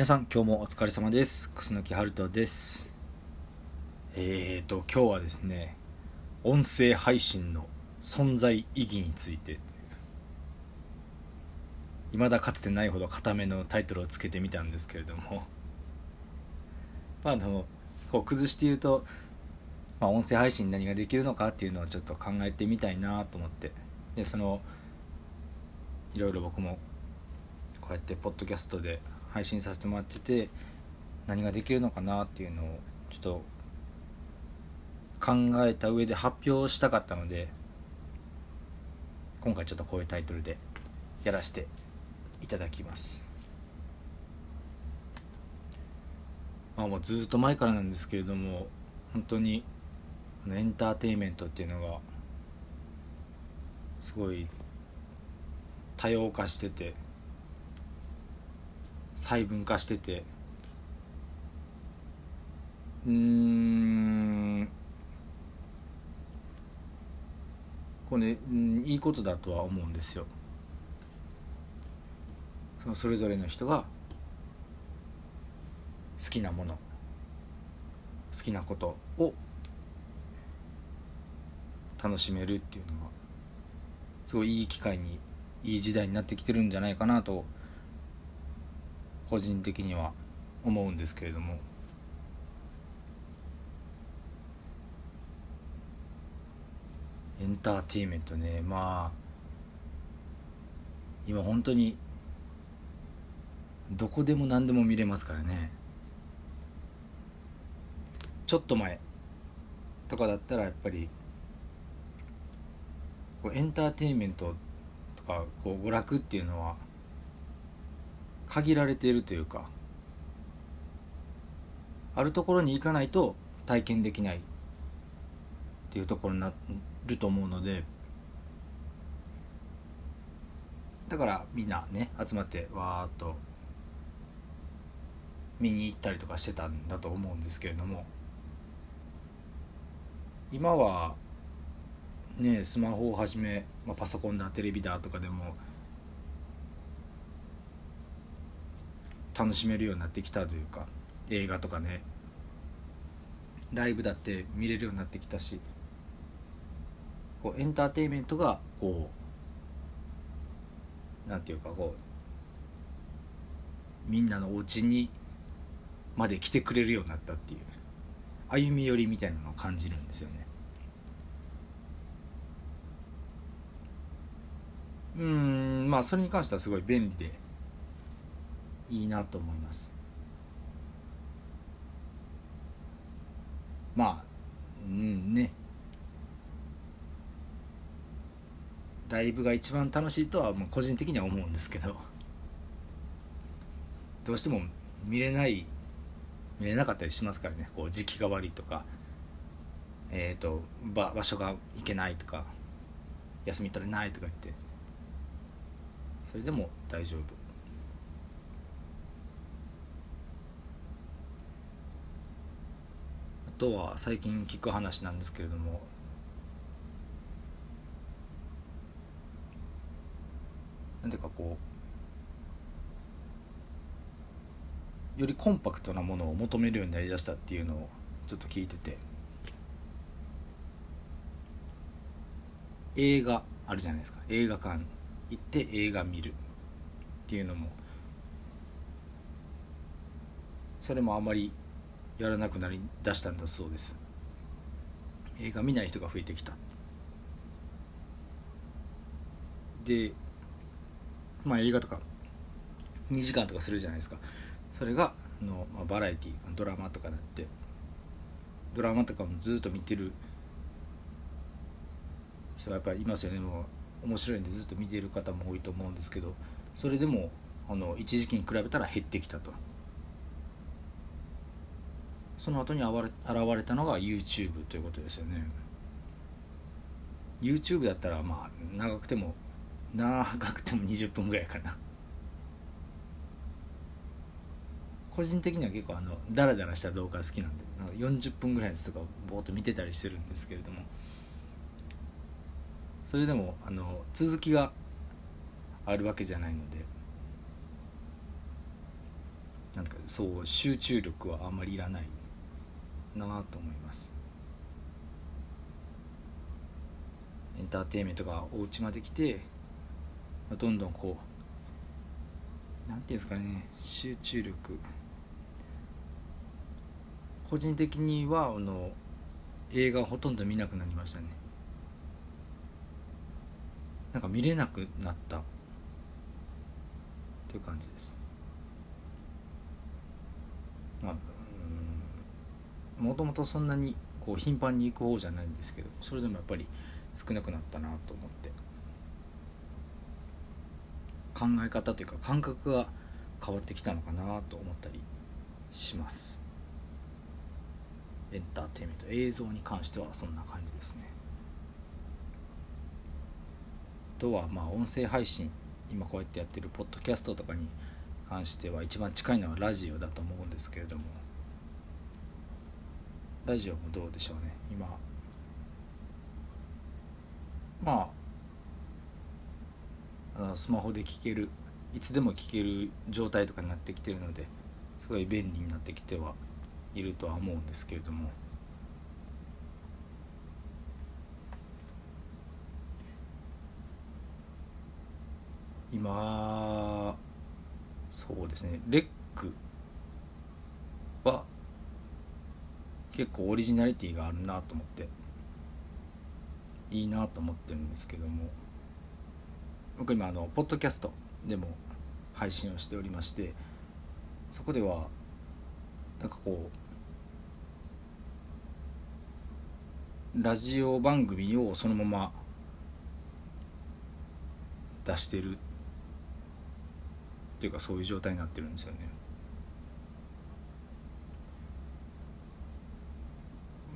皆さん今日もお疲れ様です。楠木春人です。えーと今日はですね音声配信の存在意義について。未だかつてないほど固めのタイトルをつけてみたんですけれども。まああのこう崩して言うと、まあ、音声配信何ができるのかっていうのをちょっと考えてみたいなと思って。でそのいろいろ僕もこうやってポッドキャストで配信させてもらってて何ができるのかなっていうのをちょっと考えた上で発表したかったので今回ちょっとこういうタイトルでやらせていただきます。まあもうずっと前からなんですけれども本当にエンターテインメントっていうのがすごい多様化してて細分化してて。うん。これ、ね、いいことだとは思うんですよ。そのそれぞれの人が好きなもの好きなことを楽しめるっていうのはすごいいい機会にいい時代になってきてるんじゃないかなと個人的には思うんですけれども。エンターテインメントね。まあ今本当にどこでも何でも見れますからね。ちょっと前とかだったらやっぱりエンターテインメントとかこう娯楽っていうのは限られているというかあるところに行かないと体験できないっていうところになると思うのでだからみんなね集まってわーっと見に行ったりとかしてたんだと思うんですけれども今はねスマホをはじめ、まあ、パソコンだテレビだとかでも楽しめるようになってきたというか映画とかね。ライブだって見れるようになってきたしこうエンターテインメントがこうなんていうかこうみんなのお家にまで来てくれるようになったっていう歩み寄りみたいなのを感じるんですよね。うんまあそれに関してはすごい便利でいいなと思います。まあうんね。ライブが一番楽しいとは個人的には思うんですけど。どうしても見れない見れなかったりしますからね。こう時期が悪いとか。えっ、ー、と場場所が行けないとか。休み取れないとか言って。それでも大丈夫。とは最近聞く話なんですけれども。なんていうかこうよりコンパクトなものを求めるようになりだしたっていうのをちょっと聞いてて。映画あるじゃないですか。映画館。行って映画見るっていうのも。それもあまりやらなくなりだしたんだそうです。映画見ない人が増えてきた。でまあ映画とか2時間とかするじゃないですか。それがの、まあ、バラエティドラマとかなってドラマとかもずっと見てる人がやっぱりいますよね。もう面白いんでずっと見てる方も多いと思うんですけどそれでもあの一時期に比べたら減ってきたと。その後に現れたのが YouTube ということですよね。YouTube だったらまあ長くても長くても20分ぐらいかな。個人的には結構あのダラダラした動画が好きなんで40分ぐらいのやつとかぼーっと見てたりしてるんですけれども。それでもあの続きがあるわけじゃないのでなんかそう集中力はあんまりいらない。なと思います。エンターテインメントがお家まで来てどんどんこうなんていうんですかね集中力。個人的にはあの映画ほとんど見なくなりましたね。なんか見れなくなった。という感じです。まあもともとそんなにこう頻繁に行く方じゃないんですけどそれでもやっぱり少なくなったなと思って。考え方というか感覚が変わってきたのかなと思ったりします。エンターテインメント映像に関してはそんな感じですね。あとはまあ音声配信今こうやってやってるポッドキャストとかに関しては一番近いのはラジオだと思うんですけれどもラジオもどうでしょうね今。まああのスマホで聴けるいつでも聴ける状態とかになってきてるのですごい便利になってきてはいるとは思うんですけれども。今そうですねレックは結構オリジナリティがあるなと思って。いいなと思ってるんですけども。僕今あのポッドキャストでも配信をしておりましてそこではなんかこうラジオ番組をそのまま出してるっていうかそういう状態になってるんですよね。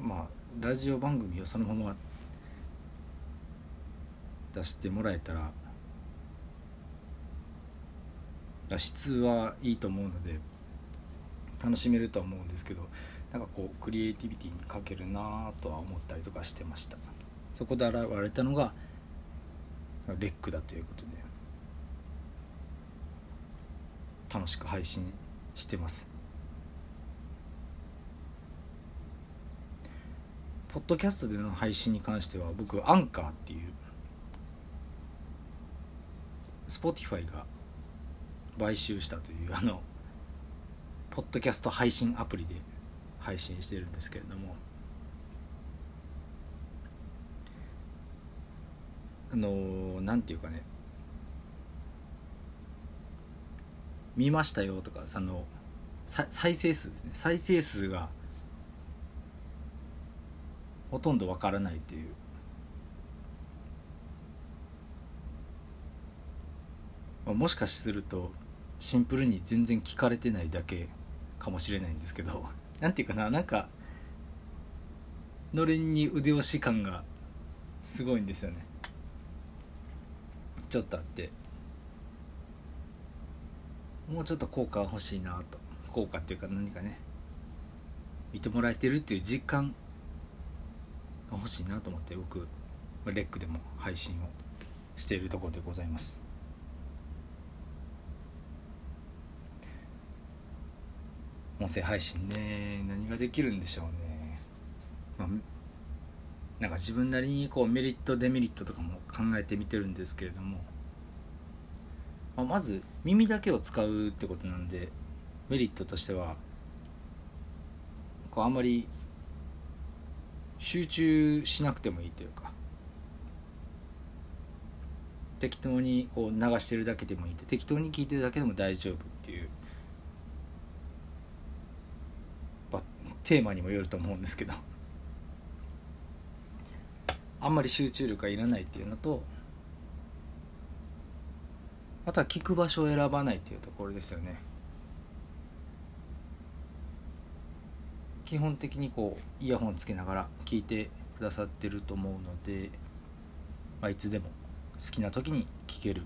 まあラジオ番組をそのまま出してもらえたら質はいいと思うので楽しめるとは思うんですけどなんかこうクリエイティビティに欠けるなとは思ったりとかしてました。そこで現れたのがレックだということで楽しく配信してます。ポッドキャストでの配信に関しては僕アンカーっていう Spotify が買収したというあのポッドキャスト配信アプリで配信してるんですけれどもあのなんていうかね見ましたよとかその再生数ですね。再生数がほとんどわからないという。もしかするとシンプルに全然聞かれてないだけかもしれないんですけど 何て言うかななんかのれんに腕押し感がすごいんですよね。ちょっとあって。もうちょっと効果欲しいなと。効果っていうか何かね。見てもらえてるっていう実感欲しいなと思って僕レックでも配信をしているところでございます。音声配信ね何ができるんでしょうね、まあ、なんか自分なりにこうメリットデメリットとかも考えてみてるんですけれども、まあ、まず耳だけを使うってことなんでメリットとしてはこうあんまり集中しなくてもいいというか。適当にこう流してるだけでもいい。適当に聞いてるだけでも大丈夫っていう。テーマにもよると思うんですけど。あんまり集中力がいらないっていうのとあとは聞く場所を選ばないっていうところですよね。基本的にこうイヤホンつけながら聞いてくださってると思うので、まあ、いつでも好きな時に聞けるっ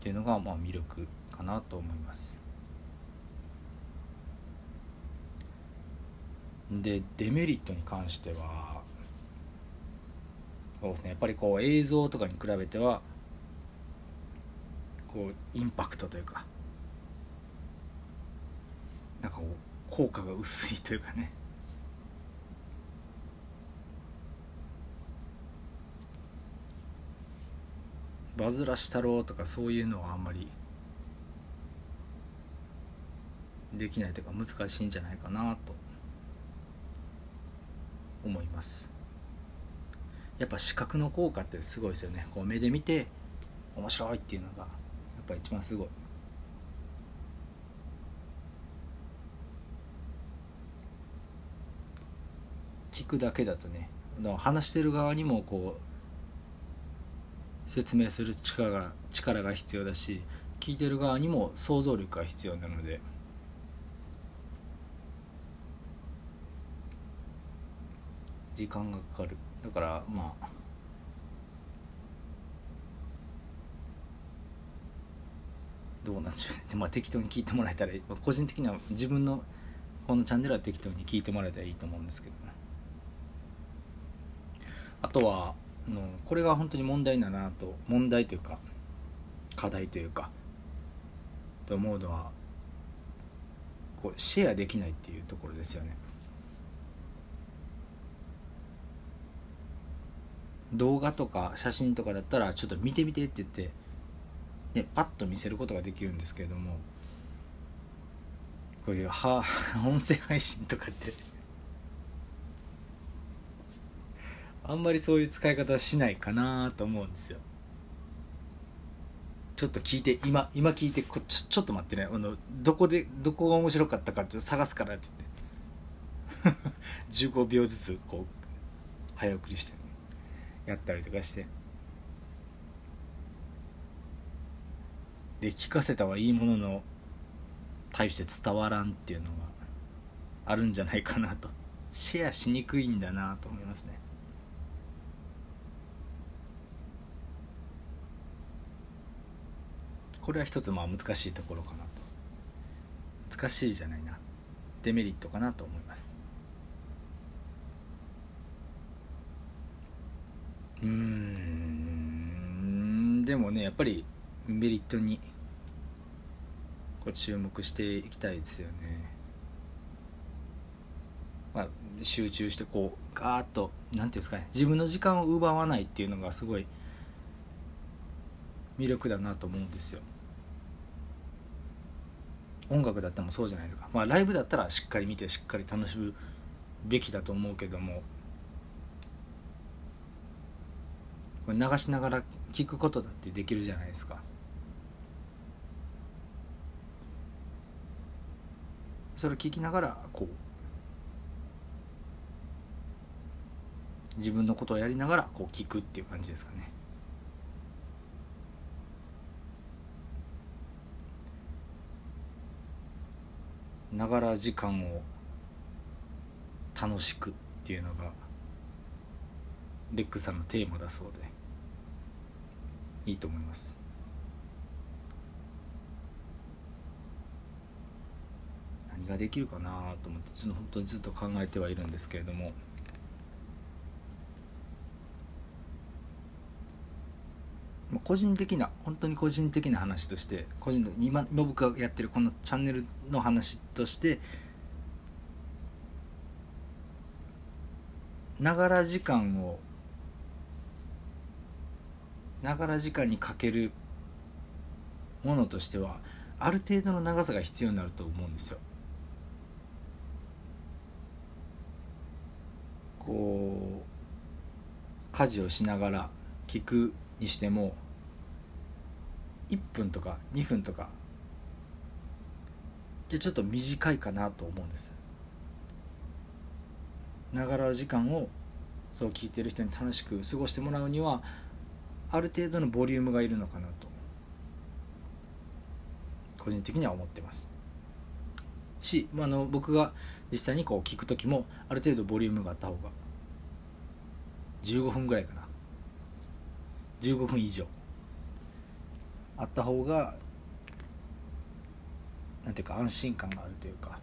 ていうのがまあ魅力かなと思います。でデメリットに関してはそうですねやっぱりこう映像とかに比べてはこうインパクトというかなんかこう効果が薄いというかね。バズらしたろうとかそういうのはあんまりできないというか難しいんじゃないかなと思います。やっぱ視覚の効果ってすごいですよね。こう目で見て面白いっていうのがやっぱ一番すごい。聞くだけだとね話してる側にもこう説明する力が力が必要だし聞いてる側にも想像力が必要なので。時間がかかる。だからまあどうなんでしょうね。まあ適当に聞いてもらえたら個人的には自分のこのチャンネルは適当に聞いてもらえたらいいと思うんですけど。あとはのこれが本当に問題だなと問題というか課題というかと思うのはこうシェアできないっていうところですよね。動画とか写真とかだったらちょっと見てみてって言って、ね、パッと見せることができるんですけれどもこういうは 音声配信とかってあんまりそういう使い方はしないかなと思うんですよ。ちょっと聞いて今今聞いてこちょちょっと待ってね。あのどこでどこが面白かったかって探すからって言って。15秒ずつこう早送りしてね。やったりとかして。で聞かせたはいいものの対して伝わらんっていうのがあるんじゃないかなと。シェアしにくいんだなと思いますね。これは一つまあ難しいところかなと。難しいじゃないな。デメリットかなと思います。うん。でもねやっぱりメリットにこう注目していきたいですよね、まあ、集中してこうガーッと何ていうんですかね。自分の時間を奪わないっていうのがすごい魅力だなと思うんですよ。音楽だってもそうじゃないですか。まあライブだったらしっかり見てしっかり楽しむべきだと思うけどもこれ流しながら聞くことだってできるじゃないですか。それを聞きながらこう自分のことをやりながらこう聞くっていう感じですかね。ながら時間を楽しくっていうのがレックさんのテーマだそうでいいと思います。何ができるかなと思ってちょっと本当にずっと考えてはいるんですけれども。個人的な本当に個人的な話として個人の今僕がやってるこのチャンネルの話としてながら時間をながら時間にかけるものとしてはある程度の長さが必要になると思うんですよ。こう家事をしながら聞くにしても1分とか2分とか。でちょっと短いかなと思うんです。ながら時間をそう聞いてる人に楽しく過ごしてもらうにはある程度のボリュームがいるのかなと。個人的には思ってます。し、まあ、の僕が実際にこう聞く時もある程度ボリュームがあった方が15分ぐらいかな。15分以上。あった方がなんていうか安心感があるというか。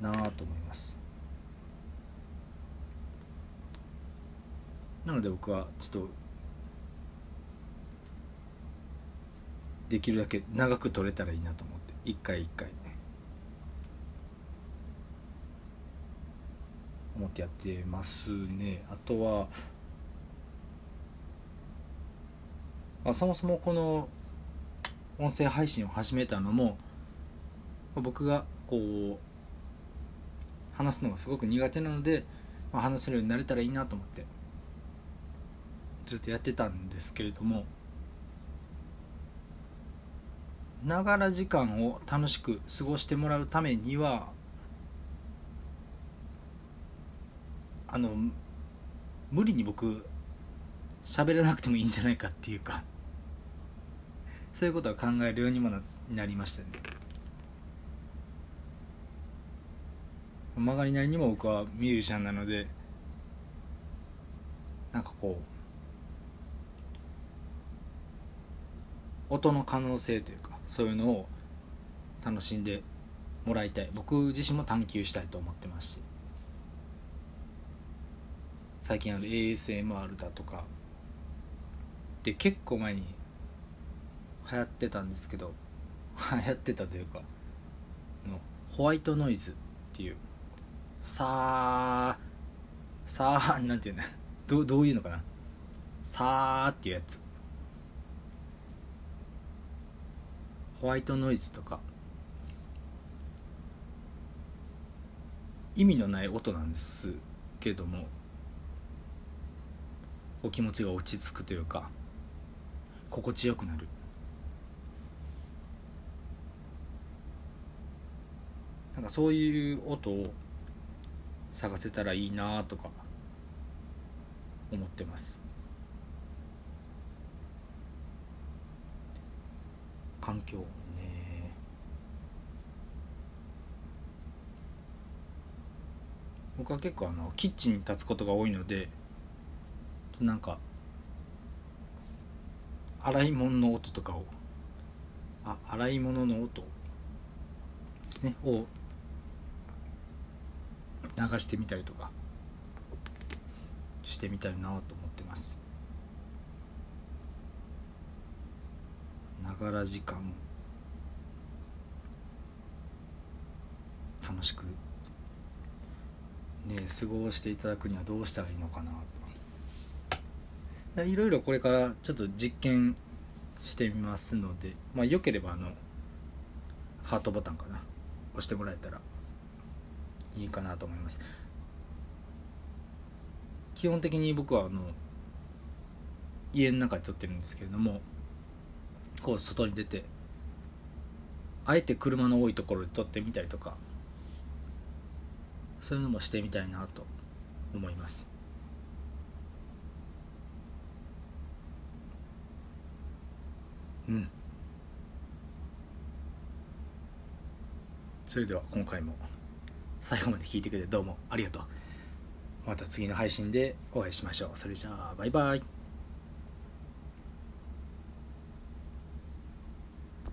なあと思います。なので僕はちょっとできるだけ長く撮れたらいいなと思って。一回一回ね思ってやってますね。あとは、まあ、そもそもこの音声配信を始めたのも僕がこう話すのがすごく苦手なので、まあ、話せるようになれたらいいなと思ってずっとやってたんですけれどもながら時間を楽しく過ごしてもらうためにはあの無理に僕喋らなくてもいいんじゃないかっていうかそういうことは考えるようにもなりましたね。曲がりなりにも僕はミュージシャンなのでなんかこう音の可能性というかそういうのを楽しんでもらいたい。僕自身も探求したいと思ってますし。最近あの ASMR だとかで結構前に流行ってたんですけど 流行ってたというかのホワイトノイズっていうさあさあなんていうの？どどういうのかな？さあっていうやつ。ホワイトノイズとか意味のない音なんですけどもお気持ちが落ち着くというか心地よくなる。なんかそういう音を探せたらいいなとか思ってます。環境。ね。僕は結構あのキッチンに立つことが多いのでなんか洗い物の音とかをあ洗い物の音ですねを流してみたりとかしてみたいなと思ってます。ながら時間楽しくね過ごしていただくにはどうしたらいいのかなと。いろいろこれからちょっと実験してみますのでまあよければあのハートボタンかな。押してもらえたらいいかなと思います。基本的に僕はあの家の中で撮ってるんですけれどもこう外に出てあえて車の多いところで撮ってみたりとかそういうのもしてみたいなと思います。うん。それでは今回も最後まで聞いてくれてどうもありがとう。また次の配信でお会いしましょう。それじゃあバイバイ。